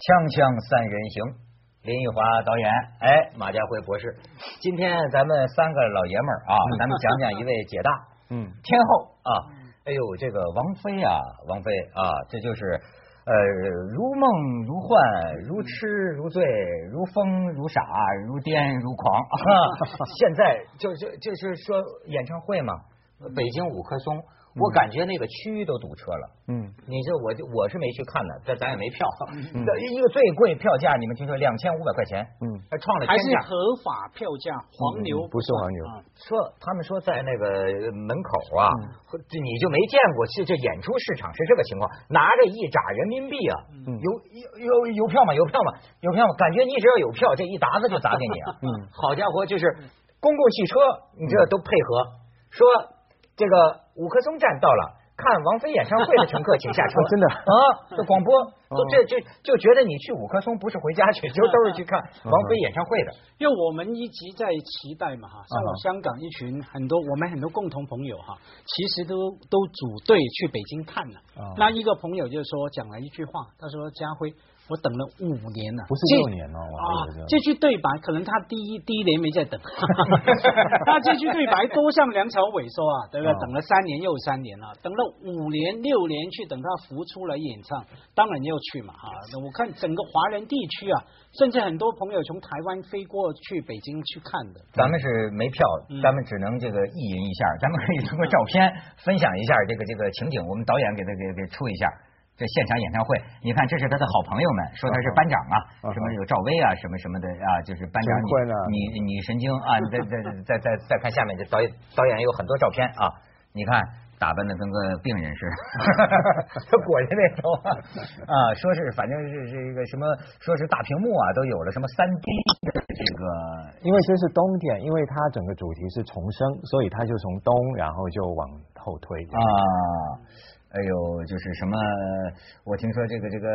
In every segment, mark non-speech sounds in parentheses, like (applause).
锵锵三人行，林奕华导演，哎，马家辉博士，今天咱们三个老爷们儿啊，咱们讲讲一位姐大，嗯，天后啊，哎呦，这个王菲啊，王菲啊，这就是呃，如梦如幻，如痴如醉，如疯如傻，如癫如狂。(laughs) 现在就就就是说演唱会嘛，北京五棵松。我感觉那个区域都堵车了。嗯，你这我就我是没去看的，但咱也没票。一个最贵票价，你们听说两千五百块钱？嗯，还创了还是合法票价，黄牛不是黄牛。说他们说在那个门口啊，你就没见过，这这演出市场是这个情况，拿着一扎人民币啊，有有有有票吗？有票吗？有票吗？感觉你只要有票，这一沓子就砸给你啊。嗯，好家伙，就是公共汽车，你这都配合说。这个五棵松站到了，看王菲演唱会的乘客请下车。(laughs) 真的啊，这广播都这这就觉得你去五棵松不是回家去，就都是去看王菲演唱会的。因为我们一直在期待嘛哈，像香港一群很多我们很多共同朋友哈，其实都都组队去北京看了。那一个朋友就说讲了一句话，他说家辉。我等了五年了，不是六年哦。啊，这句对白可能他第一第一年没在等，(laughs) 他这句对白多像梁朝伟说啊，(laughs) 对不对？等了三年又三年了，等了五年六年去等他浮出来演唱，当然要去嘛哈。我看整个华人地区啊，甚至很多朋友从台湾飞过去北京去看的。咱们是没票，咱们只能这个意淫一下，咱们可以通过照片分享一下这个这个情景，我们导演给他给给出一下。这现场演唱会，你看，这是他的好朋友们，说他是班长啊，什么有赵薇啊，什么什么的啊，就是班长你你你神经啊！再再再再再看下面，这导演导演有很多照片啊，你看打扮的跟个病人似的，(laughs) 他裹着那种啊，说是反正是是一个什么，说是大屏幕啊都有了，什么三 D 的这个，因为这是冬天，因为它整个主题是重生，所以它就从冬然后就往后推啊。哎呦，就是什么？我听说这个这个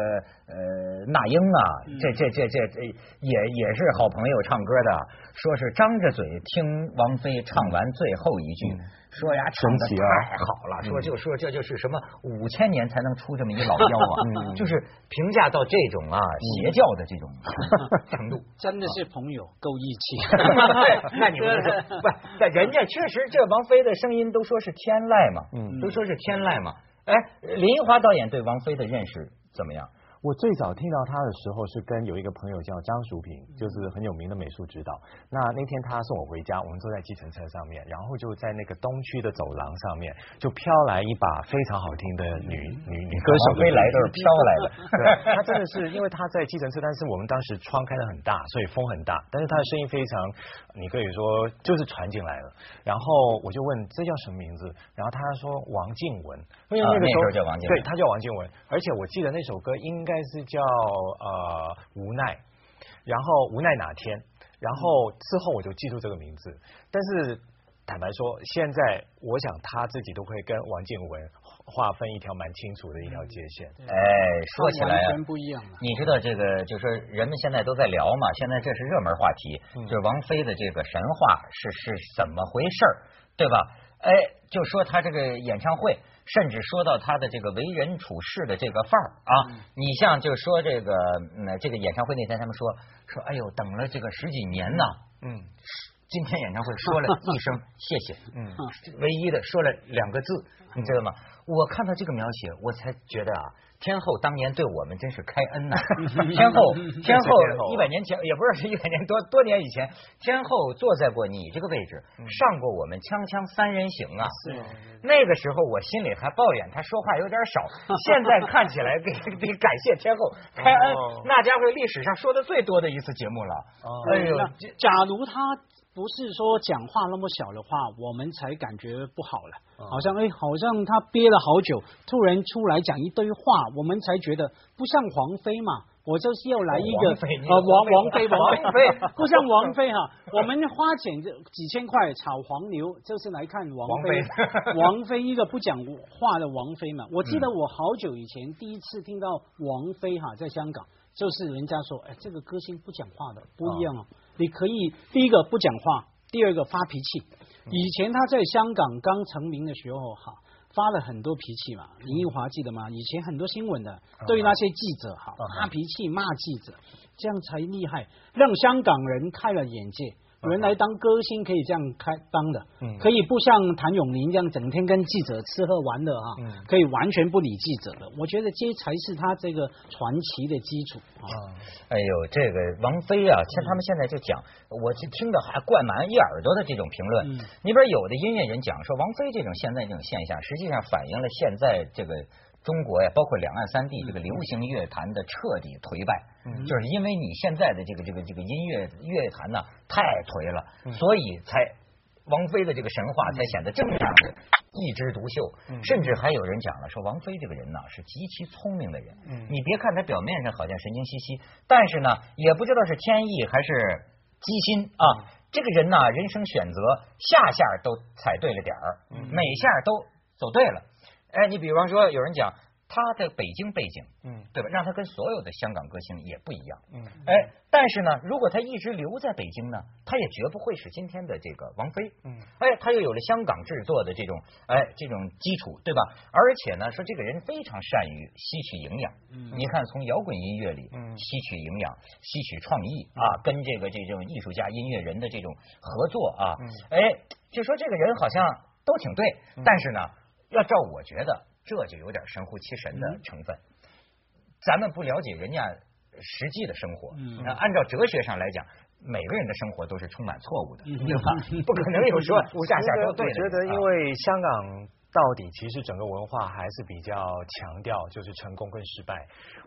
呃，那英啊，这这这这这也也是好朋友唱歌的，说是张着嘴听王菲唱完最后一句，说呀唱的太好了，说就说这就是什么五千年才能出这么一老妖啊，就是评价到这种啊邪教的这种 (laughs) 程度，真的是朋友够义气。(laughs) (laughs) 那你们说不？但人家确实这王菲的声音都说是天籁嘛，嗯，都说是天籁嘛。哎，林华导演对王菲的认识怎么样？我最早听到他的时候是跟有一个朋友叫张淑平，就是很有名的美术指导。那那天他送我回家，我们坐在计程车上面，然后就在那个东区的走廊上面，就飘来一把非常好听的女女女歌手。飞来都是飘来的。他真的是，因为他在计程车，但是我们当时窗开的很大，所以风很大，但是他的声音非常，你可以说就是传进来了。然后我就问这叫什么名字，然后他说王静文，因为那个时候叫王静文，对他叫王静文，而且我记得那首歌应该。应该是叫呃无奈，然后无奈哪天，然后之后我就记住这个名字。但是坦白说，现在我想他自己都会跟王建文划分一条蛮清楚的一条界限。哎，说起来完全不一样你知道这个，就是人们现在都在聊嘛，现在这是热门话题，就是王菲的这个神话是是怎么回事对吧？哎，就说他这个演唱会。甚至说到他的这个为人处事的这个范儿啊，你像就说这个，嗯，这个演唱会那天他们说说，哎呦，等了这个十几年呢，嗯，今天演唱会说了一声 (laughs) 谢谢，嗯，唯一的说了两个字，你知道吗？我看到这个描写，我才觉得啊。天后当年对我们真是开恩呐！(laughs) 天后，(laughs) 天后一百年前也不是一百年多多年以前，天后坐在过你这个位置，上过我们锵锵三人行啊。是。那个时候我心里还抱怨他说话有点少，现在看起来得得感谢天后开恩，那家伙历史上说的最多的一次节目了。哎呦，假如他。不是说讲话那么小的话，我们才感觉不好了。好像哎，好像他憋了好久，突然出来讲一堆话，我们才觉得不像王菲嘛。我就是要来一个呃王王菲王菲，(laughs) 不像王菲哈。我们花钱就几千块炒黄牛，就是来看王菲。王菲 (laughs) 一个不讲话的王菲嘛。我记得我好久以前第一次听到王菲哈，在香港，就是人家说，哎，这个歌星不讲话的，不一样哦。你可以第一个不讲话，第二个发脾气。以前他在香港刚成名的时候，哈，发了很多脾气嘛。林奕华记得吗？以前很多新闻的对那些记者哈发脾气骂记者，这样才厉害，让香港人开了眼界。原来当歌星可以这样开当的，嗯可以不像谭咏麟这样整天跟记者吃喝玩乐啊，可以完全不理记者的。我觉得这才是他这个传奇的基础啊。哎呦，这个王菲啊，像他们现在就讲，我就听的还灌满一耳朵的这种评论。你比如有的音乐人讲说，王菲这种现在这种现象，实际上反映了现在这个。中国呀，包括两岸三地这个流行乐坛的彻底颓败，就是因为你现在的这个这个这个音乐乐坛呢太颓了，所以才王菲的这个神话才显得这么样的一枝独秀。甚至还有人讲了，说王菲这个人呢是极其聪明的人。你别看她表面上好像神经兮兮，但是呢也不知道是天意还是机心啊。这个人呢，人生选择下下都踩对了点儿，每下都走对了。哎，你比方说，有人讲他的北京背景，嗯，对吧？让他跟所有的香港歌星也不一样，嗯，哎，但是呢，如果他一直留在北京呢，他也绝不会是今天的这个王菲，嗯，哎，他又有了香港制作的这种哎这种基础，对吧？而且呢，说这个人非常善于吸取营养，嗯，你看从摇滚音乐里吸取营养、吸取创意啊，跟这个这种艺术家、音乐人的这种合作啊，哎，就说这个人好像都挺对，但是呢。要照我觉得，这就有点神乎其神的成分。咱们不了解人家实际的生活，那按照哲学上来讲，每个人的生活都是充满错误的，对吧？不可能有说无下下都对的。我觉得，因为香港。到底其实整个文化还是比较强调就是成功跟失败。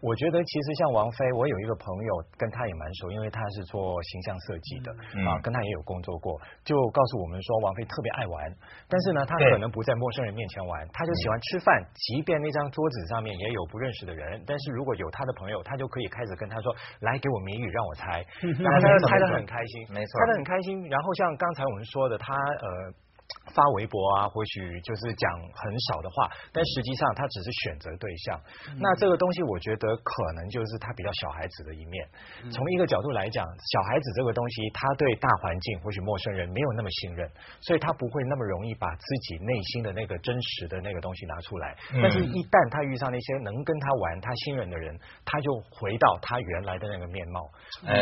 我觉得其实像王菲，我有一个朋友跟他也蛮熟，因为他是做形象设计的啊，跟他也有工作过，就告诉我们说王菲特别爱玩，但是呢，他可能不在陌生人面前玩，他就喜欢吃饭，即便那张桌子上面也有不认识的人，但是如果有他的朋友，他就可以开始跟他说，来给我谜语让我猜，(laughs) 然后他猜的很开心，没错，猜的很开心。然后像刚才我们说的，他呃。发微博啊，或许就是讲很少的话，但实际上他只是选择对象。那这个东西，我觉得可能就是他比较小孩子的一面。从一个角度来讲，小孩子这个东西，他对大环境或许陌生人没有那么信任，所以他不会那么容易把自己内心的那个真实的那个东西拿出来。但是，一旦他遇上那些能跟他玩、他信任的人，他就回到他原来的那个面貌。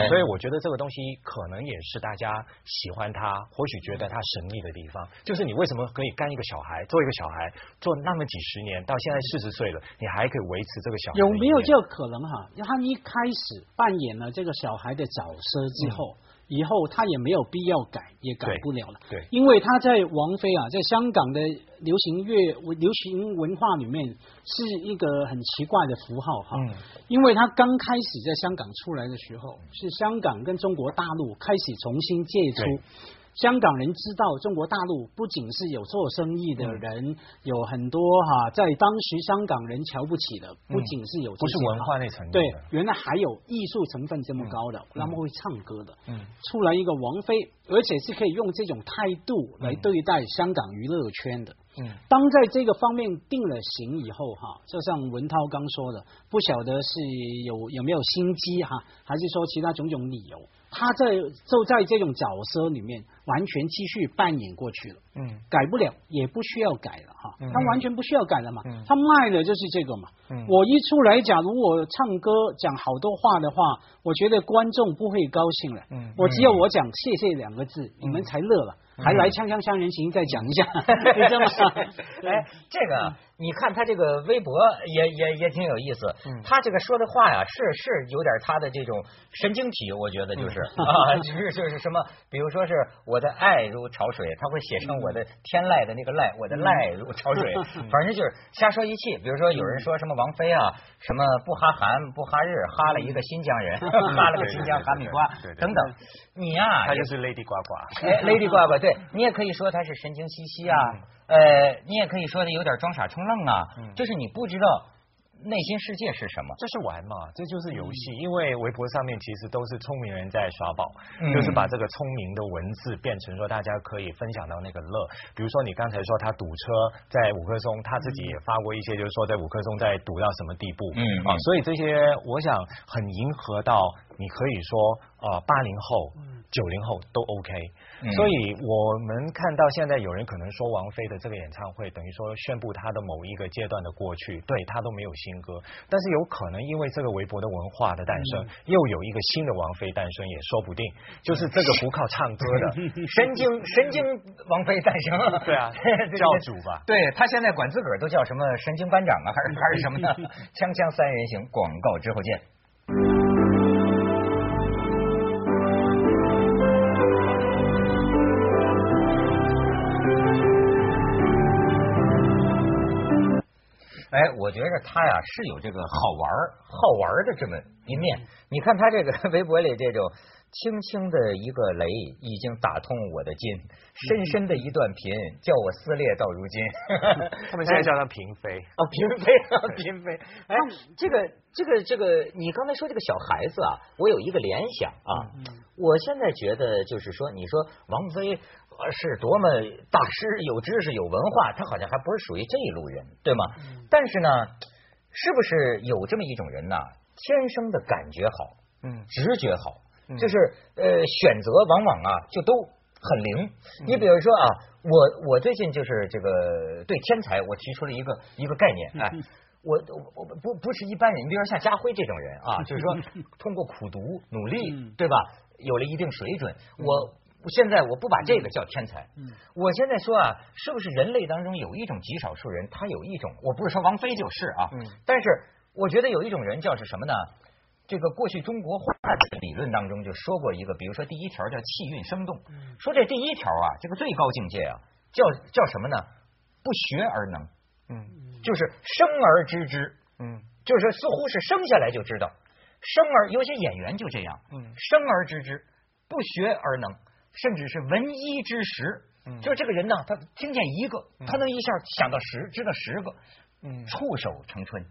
所以，我觉得这个东西可能也是大家喜欢他，或许觉得他神秘的地方。就是你为什么可以干一个小孩，做一个小孩，做那么几十年，到现在四十岁了，你还可以维持这个小孩？有没有这个可能哈？他一开始扮演了这个小孩的角色之后。以后他也没有必要改，也改不了了。对，因为他在王菲啊，在香港的流行乐、流行文化里面是一个很奇怪的符号哈。嗯。因为他刚开始在香港出来的时候，是香港跟中国大陆开始重新接触。香港人知道中国大陆不仅是有做生意的人，有很多哈，在当时香港人瞧不起的，不仅是有不是文化那层对，原来还有艺术成分这么高的，他们会唱歌的，嗯，出来一个王菲，而且是可以用这种态度来对待香港娱乐圈的，嗯，当在这个方面定了型以后哈，就像文涛刚说的，不晓得是有有没有心机哈，还是说其他种种理由。他在就在这种角色里面完全继续扮演过去了，嗯，改不了，也不需要改了哈，他完全不需要改了嘛，他卖的就是这个嘛，嗯。我一出来，假如我唱歌讲好多话的话，我觉得观众不会高兴了，嗯，我只有我讲谢谢两个字，你们才乐了，还来锵锵三人行再讲一下，你知道吗？哎，这个。你看他这个微博也也也挺有意思，他这个说的话呀，是是有点他的这种神经体，我觉得就是 (laughs) 啊，就是就是什么，比如说是我的爱如潮水，他会写成我的天籁的那个籁，我的籁如潮水，(laughs) 反正就是瞎说一气。比如说有人说什么王菲啊，什么不哈韩不哈日，哈了一个新疆人，(laughs) 哈了个新疆哈密瓜等等，你呀，他就是 Lady 呱呱，哎，Lady 呱呱，对你也可以说他是神经兮兮啊。呃，你也可以说他有点装傻充愣啊，就是你不知道。内心世界是什么？这是玩嘛，这就是游戏。因为微博上面其实都是聪明人在耍宝，就是把这个聪明的文字变成说大家可以分享到那个乐。比如说你刚才说他堵车在五棵松，他自己也发过一些，就是说在五棵松在堵到什么地步。嗯啊，所以这些我想很迎合到你可以说呃八零后、九零后都 OK。所以我们看到现在有人可能说王菲的这个演唱会等于说宣布她的某一个阶段的过去，对她都没有新歌，但是有可能因为这个微博的文化的诞生，又有一个新的王菲诞生也说不定。就是这个不靠唱歌的 (laughs) 神经神经王菲诞生，对啊，(laughs) 教主吧？对他现在管自个儿都叫什么神经班长啊，还是还是什么的？(laughs) 锵锵三人行，广告之后见。哎，我觉着他呀是有这个好玩好玩的这么一面。你看他这个 (laughs) 微博里这种轻轻的一个雷，已经打通我的筋；深深的一段贫，叫我撕裂到如今。(laughs) 他们现在叫他嫔妃 (laughs) 哦，嫔妃啊，嫔妃。哎，这个这个这个，你刚才说这个小孩子啊，我有一个联想啊。我现在觉得就是说，你说王菲。是多么大师，有知识，有文化，他好像还不是属于这一路人，对吗？但是呢，是不是有这么一种人呢？天生的感觉好，嗯，直觉好，就是呃，选择往往啊就都很灵。你比如说啊，我我最近就是这个对天才，我提出了一个一个概念，哎，我我不不是一般人，你比如说像家辉这种人啊，就是说 (laughs) 通过苦读努力，对吧？有了一定水准，我。现在我不把这个叫天才，我现在说啊，是不是人类当中有一种极少数人，他有一种，我不是说王菲就是啊，但是我觉得有一种人叫是什么呢？这个过去中国画的理论当中就说过一个，比如说第一条叫气韵生动，说这第一条啊，这个最高境界啊，叫叫什么呢？不学而能，嗯，就是生而知之，嗯，就是似乎是生下来就知道，生而有些演员就这样，嗯，生而知之，不学而能。甚至是闻一知十，就是这个人呢，他听见一个，他能一下想到十，知道十个。触手成春，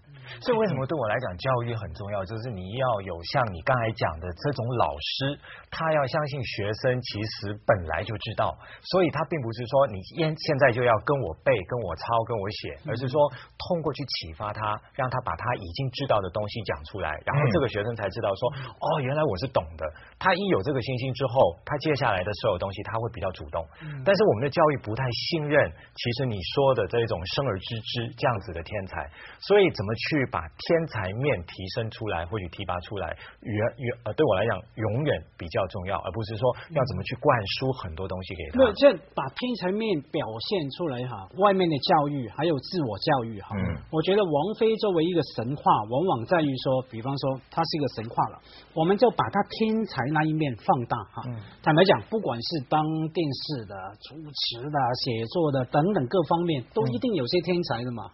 所以为什么对我来讲教育很重要？就是你要有像你刚才讲的这种老师，他要相信学生其实本来就知道，所以他并不是说你现现在就要跟我背、跟我抄、跟我写，而是说通过去启发他，让他把他已经知道的东西讲出来，然后这个学生才知道说哦，原来我是懂的。他一有这个信心之后，他接下来的所有东西他会比较主动。但是我们的教育不太信任，其实你说的这种生而知之这样子的。天才，所以怎么去把天才面提升出来，或许提拔出来，远远呃，对我来讲永远比较重要，而不是说要怎么去灌输很多东西给他。对，这把天才面表现出来哈，外面的教育还有自我教育哈。嗯。我觉得王菲作为一个神话，往往在于说，比方说她是一个神话了，我们就把她天才那一面放大哈。嗯。坦白讲，不管是当电视的、主持的、写作的等等各方面，都一定有些天才的嘛哈。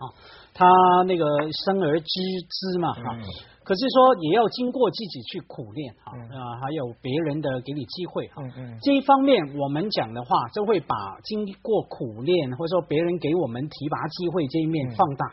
他那个生而知之嘛哈，可是说也要经过自己去苦练哈啊，还有别人的给你机会哈，这一方面我们讲的话，就会把经过苦练或者说别人给我们提拔机会这一面放大。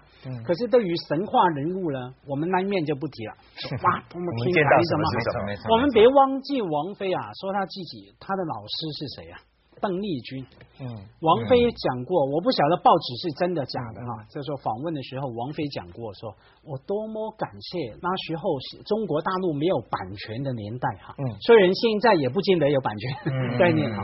可是对于神话人物呢，我们那一面就不提了。(laughs) 哇，多么天才什么？我们别忘记王菲啊，说他自己他的老师是谁啊？邓丽君，嗯，王菲讲过，我不晓得报纸是真的假的哈。就说访问的时候，王菲讲过，说我多么感谢那时候中国大陆没有版权的年代哈。嗯，虽然现在也不见得有版权概念哈。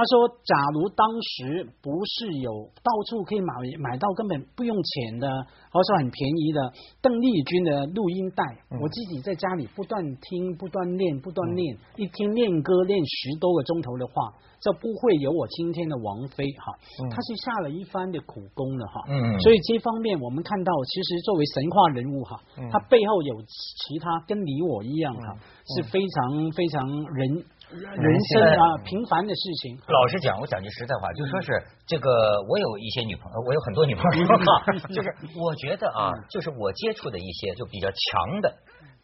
他说：“假如当时不是有到处可以买买到根本不用钱的，或者说很便宜的邓丽君的录音带，我自己在家里不断听、不断练、不断练，一天练歌练十多个钟头的话，这不会有我今天的王菲哈。他是下了一番的苦功的哈。嗯，所以这方面我们看到，其实作为神话人物哈，他背后有其他跟你我一样哈，是非常非常人。”人生啊，平凡的事情。老实讲，我讲句实在话，就说是这个，我有一些女朋友，我有很多女朋友哈，(laughs) (laughs) 就是我觉得啊，就是我接触的一些就比较强的、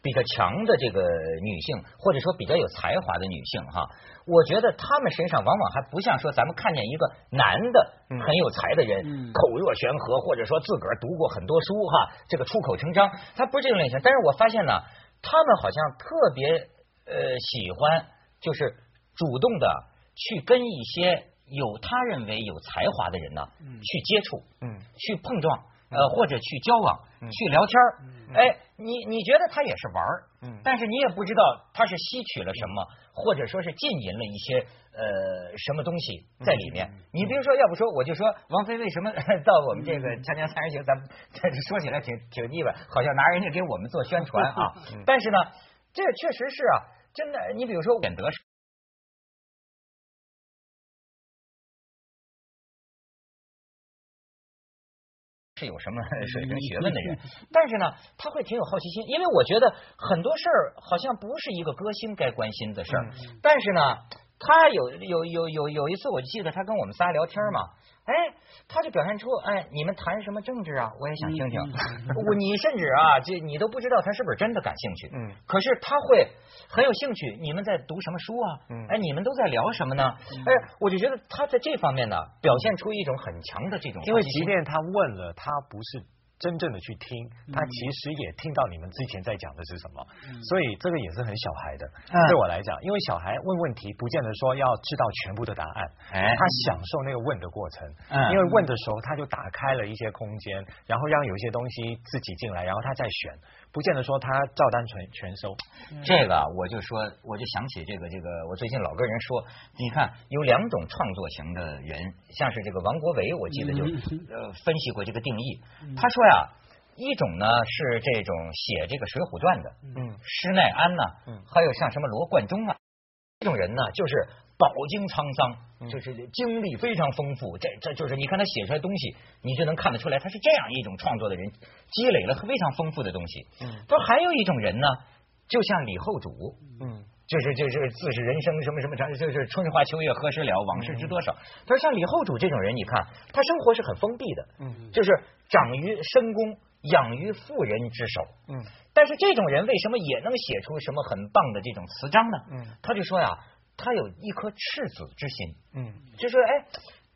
比较强的这个女性，或者说比较有才华的女性哈，我觉得她们身上往往还不像说咱们看见一个男的很有才的人，口若悬河，或者说自个儿读过很多书哈，这个出口成章，他不是这种类型。但是我发现呢，他们好像特别呃喜欢。就是主动的去跟一些有他认为有才华的人呢，去接触，嗯，去碰撞，呃，或者去交往、去聊天哎，你你觉得他也是玩儿，但是你也不知道他是吸取了什么，或者说是浸淫了一些呃什么东西在里面。你比如说，要不说我就说王菲为什么 (laughs) 到我们这个《锵锵三人行》，咱们说起来挺挺腻歪，好像拿人家给我们做宣传啊。但是呢，这确实是啊，真的。你比如说，选德是。是有什么水平学问的人，(laughs) 但是呢，他会挺有好奇心，因为我觉得很多事儿好像不是一个歌星该关心的事儿，但是呢，他有有有有有一次，我记得他跟我们仨聊天嘛。哎，他就表现出哎，你们谈什么政治啊？我也想听听。我 (laughs) 你甚至啊，这你都不知道他是不是真的感兴趣。嗯。可是他会很有兴趣。你们在读什么书啊？嗯。哎，你们都在聊什么呢？哎，我就觉得他在这方面呢，表现出一种很强的这种。因为即便他问了，他不是。真正的去听，他其实也听到你们之前在讲的是什么，所以这个也是很小孩的。对我来讲，因为小孩问问题，不见得说要知道全部的答案，他享受那个问的过程。因为问的时候，他就打开了一些空间，然后让有一些东西自己进来，然后他再选。不见得说他照单全全收，这个我就说，我就想起这个这个，我最近老跟人说，你看有两种创作型的人，像是这个王国维，我记得就呃分析过这个定义，他说呀，一种呢是这种写这个《水浒传》的，嗯，施耐庵呐，嗯，还有像什么罗贯中啊，这种人呢就是。饱经沧桑，就是经历非常丰富。这这就是你看他写出来东西，你就能看得出来，他是这样一种创作的人，积累了非常丰富的东西。嗯，说还有一种人呢，就像李后主，嗯，就是就是自是人生什么什么长，就是春花秋月何时了，往事知多少。他说像李后主这种人，你看他生活是很封闭的，嗯，就是长于深宫，养于妇人之手，嗯，但是这种人为什么也能写出什么很棒的这种词章呢？嗯，他就说呀。他有一颗赤子之心，嗯，就说哎，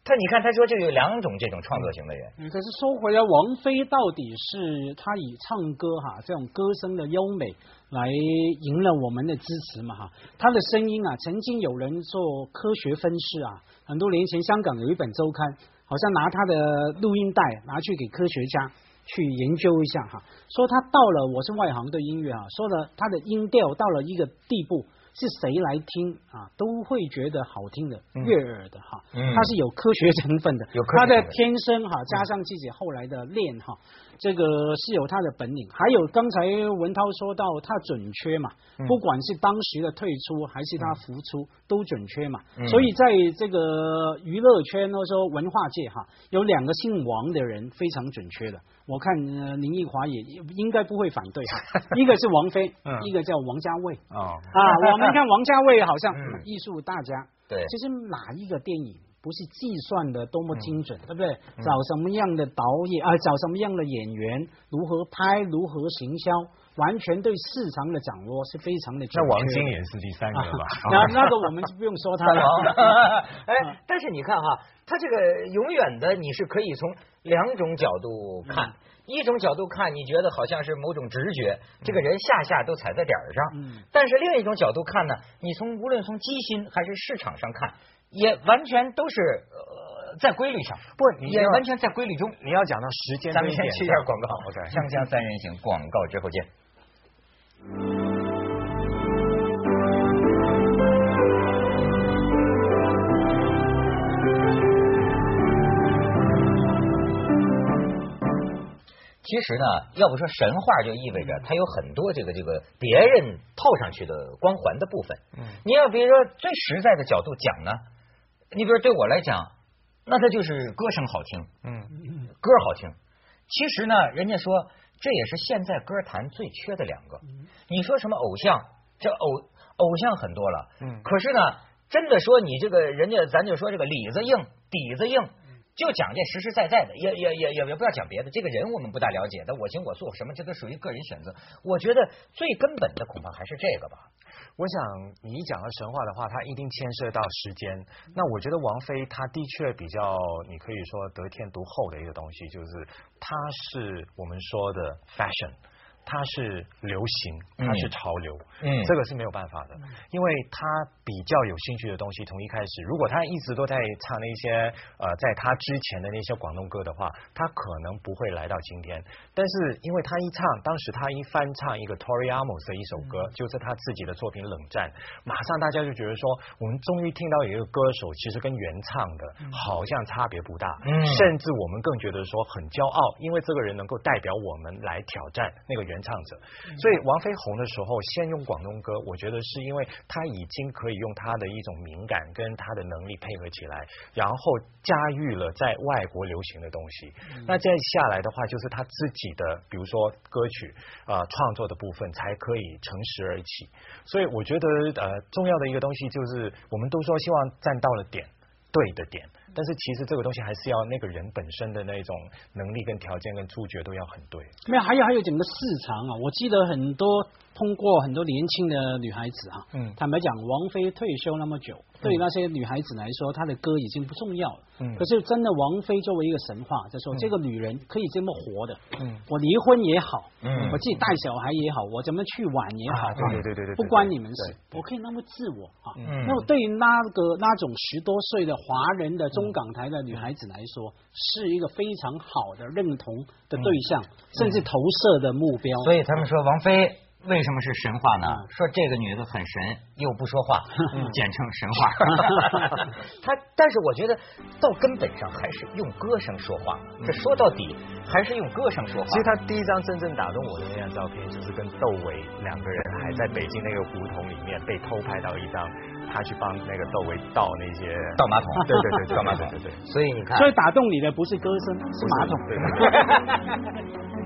他你看他说就有两种这种创作型的人。嗯，可是说回来，王菲到底是她以唱歌哈这种歌声的优美来赢了我们的支持嘛哈？她的声音啊，曾经有人做科学分析啊，很多年前香港有一本周刊，好像拿她的录音带拿去给科学家去研究一下哈，说他到了我是外行对音乐啊，说了他的音调到了一个地步。是谁来听啊，都会觉得好听的，悦耳的哈。它是有科学成分的，他的天生哈，加上自己后来的练哈。这个是有他的本领，还有刚才文涛说到他准确嘛，不管是当时的退出还是他复出都准确嘛，所以在这个娱乐圈或者说文化界哈，有两个姓王的人非常准确的，我看林奕华也应该不会反对哈，(laughs) 一个是王菲，一个叫王家卫啊，啊，我们看王家卫好像艺术大家，对，其实哪一个电影？不是计算的多么精准，对不对？找什么样的导演啊？找什么样的演员？如何拍？如何行销？完全对市场的掌握是非常的。那王晶也是第三个吧？那那个我们就不用说他了。(laughs) (laughs) 是你看哈，他这个永远的你是可以从两种角度看，一种角度看你觉得好像是某种直觉，这个人下下都踩在点儿上。嗯。但是另一种角度看呢，你从无论从机心还是市场上看。也完全都是呃在规律上，不也完全在规律中。你要讲到时间，咱们先去一下广告。OK，锵锵三人行，广告之后见。其实呢，要不说神话，就意味着它有很多这个这个别人套上去的光环的部分。嗯，你要比如说最实在的角度讲呢。你比如对我来讲，那他就是歌声好听，嗯，歌好听。其实呢，人家说这也是现在歌坛最缺的两个。你说什么偶像？这偶偶像很多了，嗯，可是呢，真的说你这个人家，咱就说这个里子硬，底子硬，就讲这实实在在的，也也也也也不要讲别的。这个人我们不大了解，的我行我素什么，这都属于个人选择。我觉得最根本的恐怕还是这个吧。我想你讲的神话的话，它一定牵涉到时间。那我觉得王菲她的确比较，你可以说得天独厚的一个东西，就是她是我们说的 fashion，它是流行，它是潮流，嗯。这个是没有办法的，因为他比较有兴趣的东西，从一开始，如果他一直都在唱那些呃，在他之前的那些广东歌的话，他可能不会来到今天。但是因为他一唱，当时他一翻唱一个 Tori Amos 的一首歌，就是他自己的作品《冷战》，马上大家就觉得说，我们终于听到有一个歌手其实跟原唱的好像差别不大，嗯。甚至我们更觉得说很骄傲，因为这个人能够代表我们来挑战那个原唱者。所以王菲红的时候，先用广东歌，我觉得是因为她已经可以用她的一种敏感跟她的能力配合起来，然后驾驭了在外国流行的东西。那再下来的话，就是她自己的，比如说歌曲呃创作的部分，才可以乘时而起。所以我觉得呃重要的一个东西就是，我们都说希望站到了点。对的点，但是其实这个东西还是要那个人本身的那种能力跟条件跟触觉都要很对。没有，还有还有整个市场啊，我记得很多通过很多年轻的女孩子啊，嗯坦白讲，王菲退休那么久，对于那些女孩子来说，她的歌已经不重要了。嗯可是真的，王菲作为一个神话，就说、这个女人可以这么活的，嗯我离婚也好，嗯我自己带小孩也好，我怎么去玩也好，啊对对对对对对不关你们事，我可以那么自我啊。嗯那么对于那个那种十多岁的华人的中港台的女孩子来说，是一个非常好的认同的对象，甚至投射的目标。所以他们说王菲为什么是神话呢嗯？说这个女的很神，又不说话，(laughs) 简称神话。(laughs) 她，但是我觉得到根本上还是用歌声说话。这说到底还是用歌声说话。其实她第一张真正打动我的那张照片，就是跟窦唯两个人还在北京那个胡同里面被偷拍到一张，他去帮那个窦唯倒那些倒马桶，对对对对倒马桶，对对对。(laughs) 所以你看所，以打动你的不是歌声，是马桶。对对对